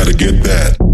gotta get that.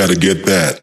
Gotta get that.